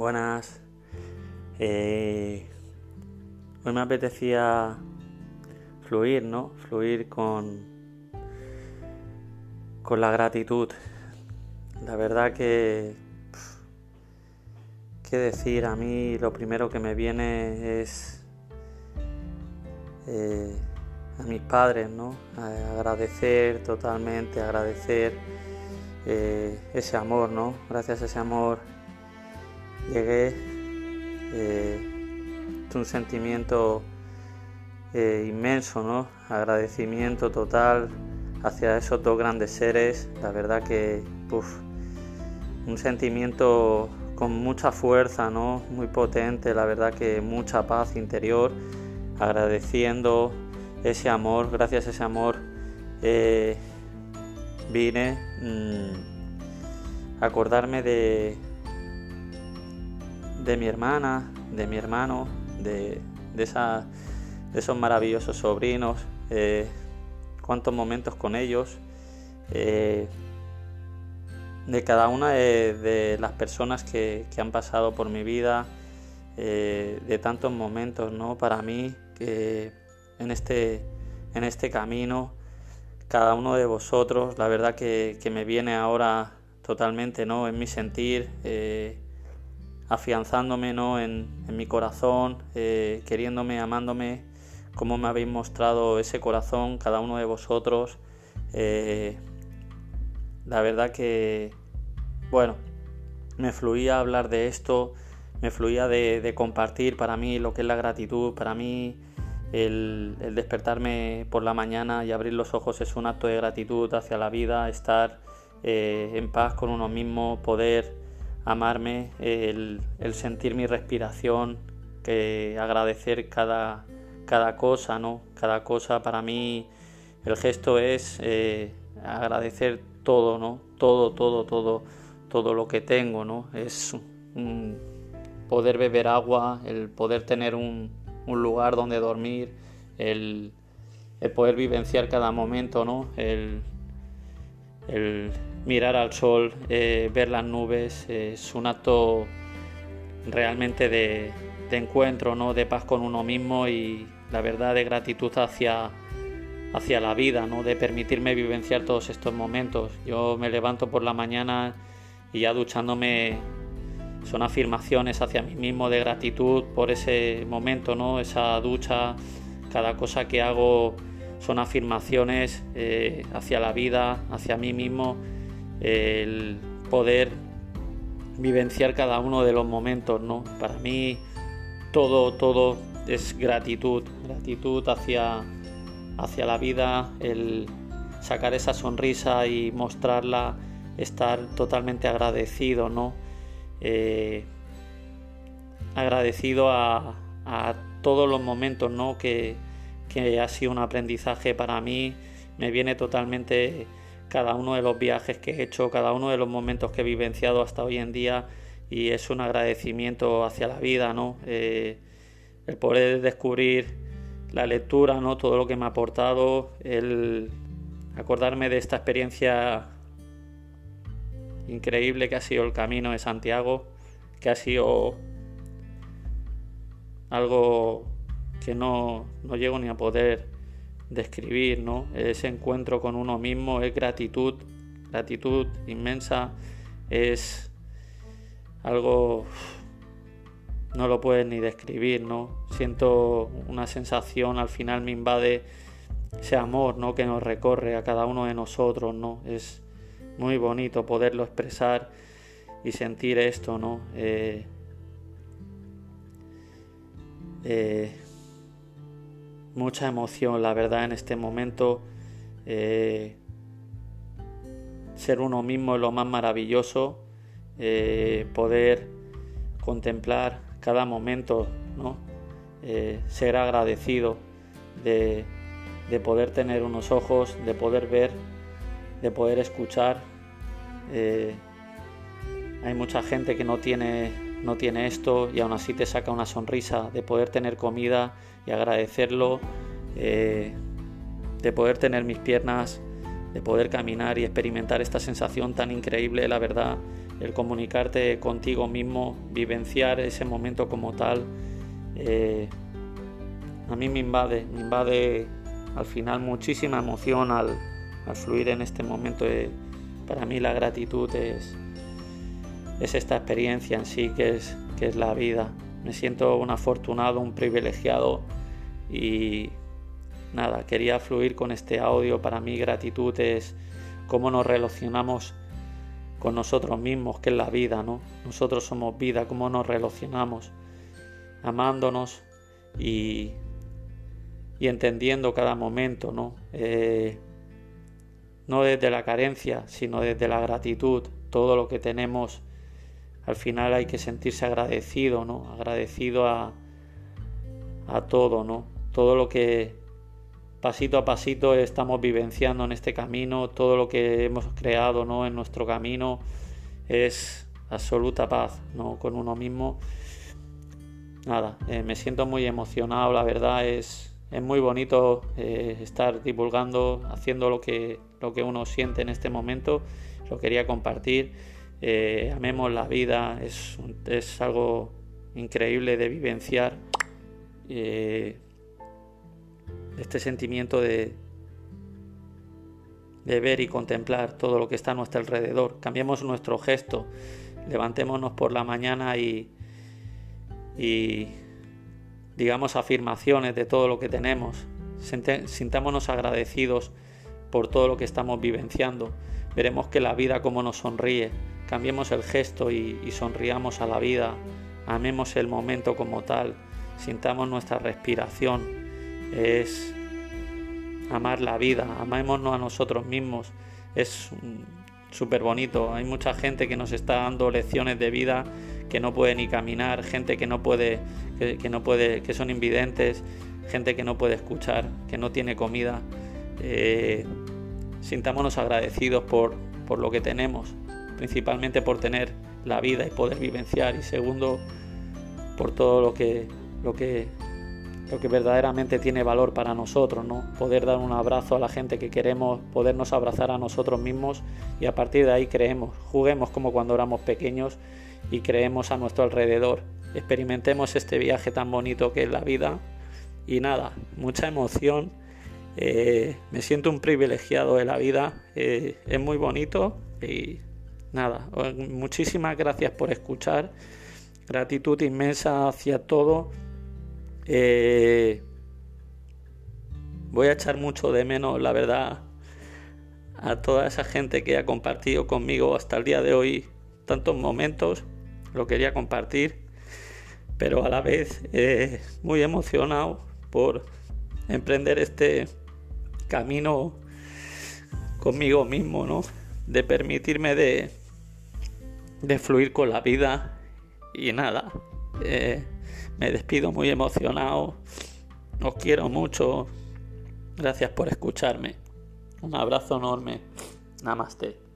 buenas. Eh, hoy me apetecía fluir, ¿no? Fluir con, con la gratitud. La verdad que, qué decir, a mí lo primero que me viene es eh, a mis padres, ¿no? agradecer totalmente, agradecer eh, ese amor, ¿no? Gracias a ese amor llegué, eh, un sentimiento eh, inmenso, ¿no? Agradecimiento total hacia esos dos grandes seres, la verdad que, un sentimiento con mucha fuerza, ¿no? Muy potente, la verdad que mucha paz interior, agradeciendo ese amor, gracias a ese amor eh, vine mm, a acordarme de, de mi hermana, de mi hermano, de, de, esos maravillosos sobrinos, eh, cuántos momentos con ellos, eh, de cada una de, las personas que, han pasado por mi vida, eh, de tantos momentos, ¿no? Para mí, que en este, en este camino, cada uno de vosotros, la verdad que, me viene ahora totalmente, ¿no? En mi sentir afianzándome ¿no? en, mi corazón, eh, queriéndome, amándome, como me habéis mostrado ese corazón, cada uno de vosotros. Eh, la verdad que, bueno, me fluía hablar de esto, me fluía de, compartir para mí lo que es la gratitud, para mí el, despertarme por la mañana y abrir los ojos es un acto de gratitud hacia la vida, estar eh, en paz con uno mismo, poder amarme, el, sentir mi respiración, que agradecer cada, cada cosa, ¿no? Cada cosa para mí, el gesto es eh, agradecer todo, ¿no? Todo, todo, todo, todo lo que tengo, ¿no? Es poder beber agua, el poder tener un, lugar donde dormir, el, poder vivenciar cada momento, ¿no? el mirar al sol, eh, ver las nubes, es un acto realmente de, encuentro, ¿no? de paz con uno mismo y la verdad de gratitud hacia, hacia la vida, ¿no? de permitirme vivenciar todos estos momentos. Yo me levanto por la mañana y ya duchándome son afirmaciones hacia mí mismo de gratitud por ese momento, ¿no? esa ducha, cada cosa que hago son afirmaciones eh, hacia la vida, hacia mí mismo el poder vivenciar cada uno de los momentos, ¿no? Para mí todo, todo es gratitud, gratitud hacia, hacia la vida, el sacar esa sonrisa y mostrarla, estar totalmente agradecido, ¿no? Eh, agradecido a, todos los momentos, ¿no? Que, que ha sido un aprendizaje para mí, me viene totalmente cada uno de los viajes que he hecho, cada uno de los momentos que he vivenciado hasta hoy en día y es un agradecimiento hacia la vida, ¿no? Eh, el poder descubrir la lectura, ¿no? Todo lo que me ha aportado, el acordarme de esta experiencia increíble que ha sido el camino de Santiago, que ha sido algo que no, no llego ni a poder describir, ¿no? Ese encuentro con uno mismo es gratitud, gratitud inmensa, es algo no lo puedes ni describir, ¿no? Siento una sensación, al final me invade ese amor, ¿no? Que nos recorre a cada uno de nosotros, ¿no? Es muy bonito poderlo expresar y sentir esto, ¿no? Eh, eh, mucha emoción, la verdad, en este momento. Eh, ser uno mismo es lo más maravilloso, eh, poder contemplar cada momento, ¿no? Eh, ser agradecido de, de, poder tener unos ojos, de poder ver, de poder escuchar. hay mucha gente que no tiene, no tiene esto y aún así te saca una sonrisa, de poder tener comida y agradecerlo, eh, de poder tener mis piernas de poder caminar y experimentar esta sensación tan increíble, la verdad, el comunicarte contigo mismo, vivenciar ese momento como tal, eh, a mí me invade, me invade al final muchísima emoción al, fluir en este momento. para mí la gratitud es, es esta experiencia en sí que es, que es la vida. Me siento un afortunado, un privilegiado y nada, quería fluir con este audio. Para mí gratitud es cómo nos relacionamos con nosotros mismos, que es la vida, ¿no? Nosotros somos vida, cómo nos relacionamos, amándonos y y entendiendo cada momento, ¿no? Eh, no desde la carencia, sino desde la gratitud. Todo lo que tenemos, al final hay que sentirse agradecido, ¿no? Agradecido a, a todo, ¿no? Todo lo que pasito a pasito estamos vivenciando en este camino, todo lo que hemos creado, ¿no? En nuestro camino es absoluta paz, ¿no? Con uno mismo. Nada, eh, me siento muy emocionado, la verdad es es muy bonito eh, estar divulgando, haciendo lo que, lo que uno siente en este momento. Lo quería compartir. Eh, amemos la vida, es, es, algo increíble de vivenciar. Eh, este sentimiento de, de ver y contemplar todo lo que está a nuestro alrededor. Cambiemos nuestro gesto, levantémonos por la mañana y, y digamos, afirmaciones de todo lo que tenemos. Sintámonos agradecidos por todo lo que estamos vivenciando. Veremos que la vida como nos sonríe. Cambiemos el gesto y, sonriamos a la vida. Amemos el momento como tal. Sintamos nuestra respiración. Es amar la vida. Amémonos a nosotros mismos. Es súper bonito. Hay mucha gente que nos está dando lecciones de vida que no puede ni caminar, gente que no puede, que, no puede, que son invidentes, gente que no puede escuchar, que no tiene comida. Eh, sintámonos agradecidos por, por lo que tenemos, principalmente por tener la vida y poder vivenciar, y segundo, por todo lo que, lo que, lo que verdaderamente tiene valor para nosotros, ¿no? Poder dar un abrazo a la gente que queremos, podernos abrazar a nosotros mismos y a partir de ahí creemos, juguemos como cuando éramos pequeños y creemos a nuestro alrededor. Experimentemos este viaje tan bonito que es la vida y nada, mucha emoción. Eh, me siento un privilegiado de la vida, eh, es muy bonito y nada, muchísimas gracias por escuchar, gratitud inmensa hacia todo. Eh, voy a echar mucho de menos, la verdad, a toda esa gente que ha compartido conmigo hasta el día de hoy tantos momentos lo quería compartir, pero a la vez eh, muy emocionado por emprender este camino conmigo mismo, ¿no? De permitirme de, de fluir con la vida y nada. Eh, me despido muy emocionado. Os quiero mucho. Gracias por escucharme. Un abrazo enorme. Namaste.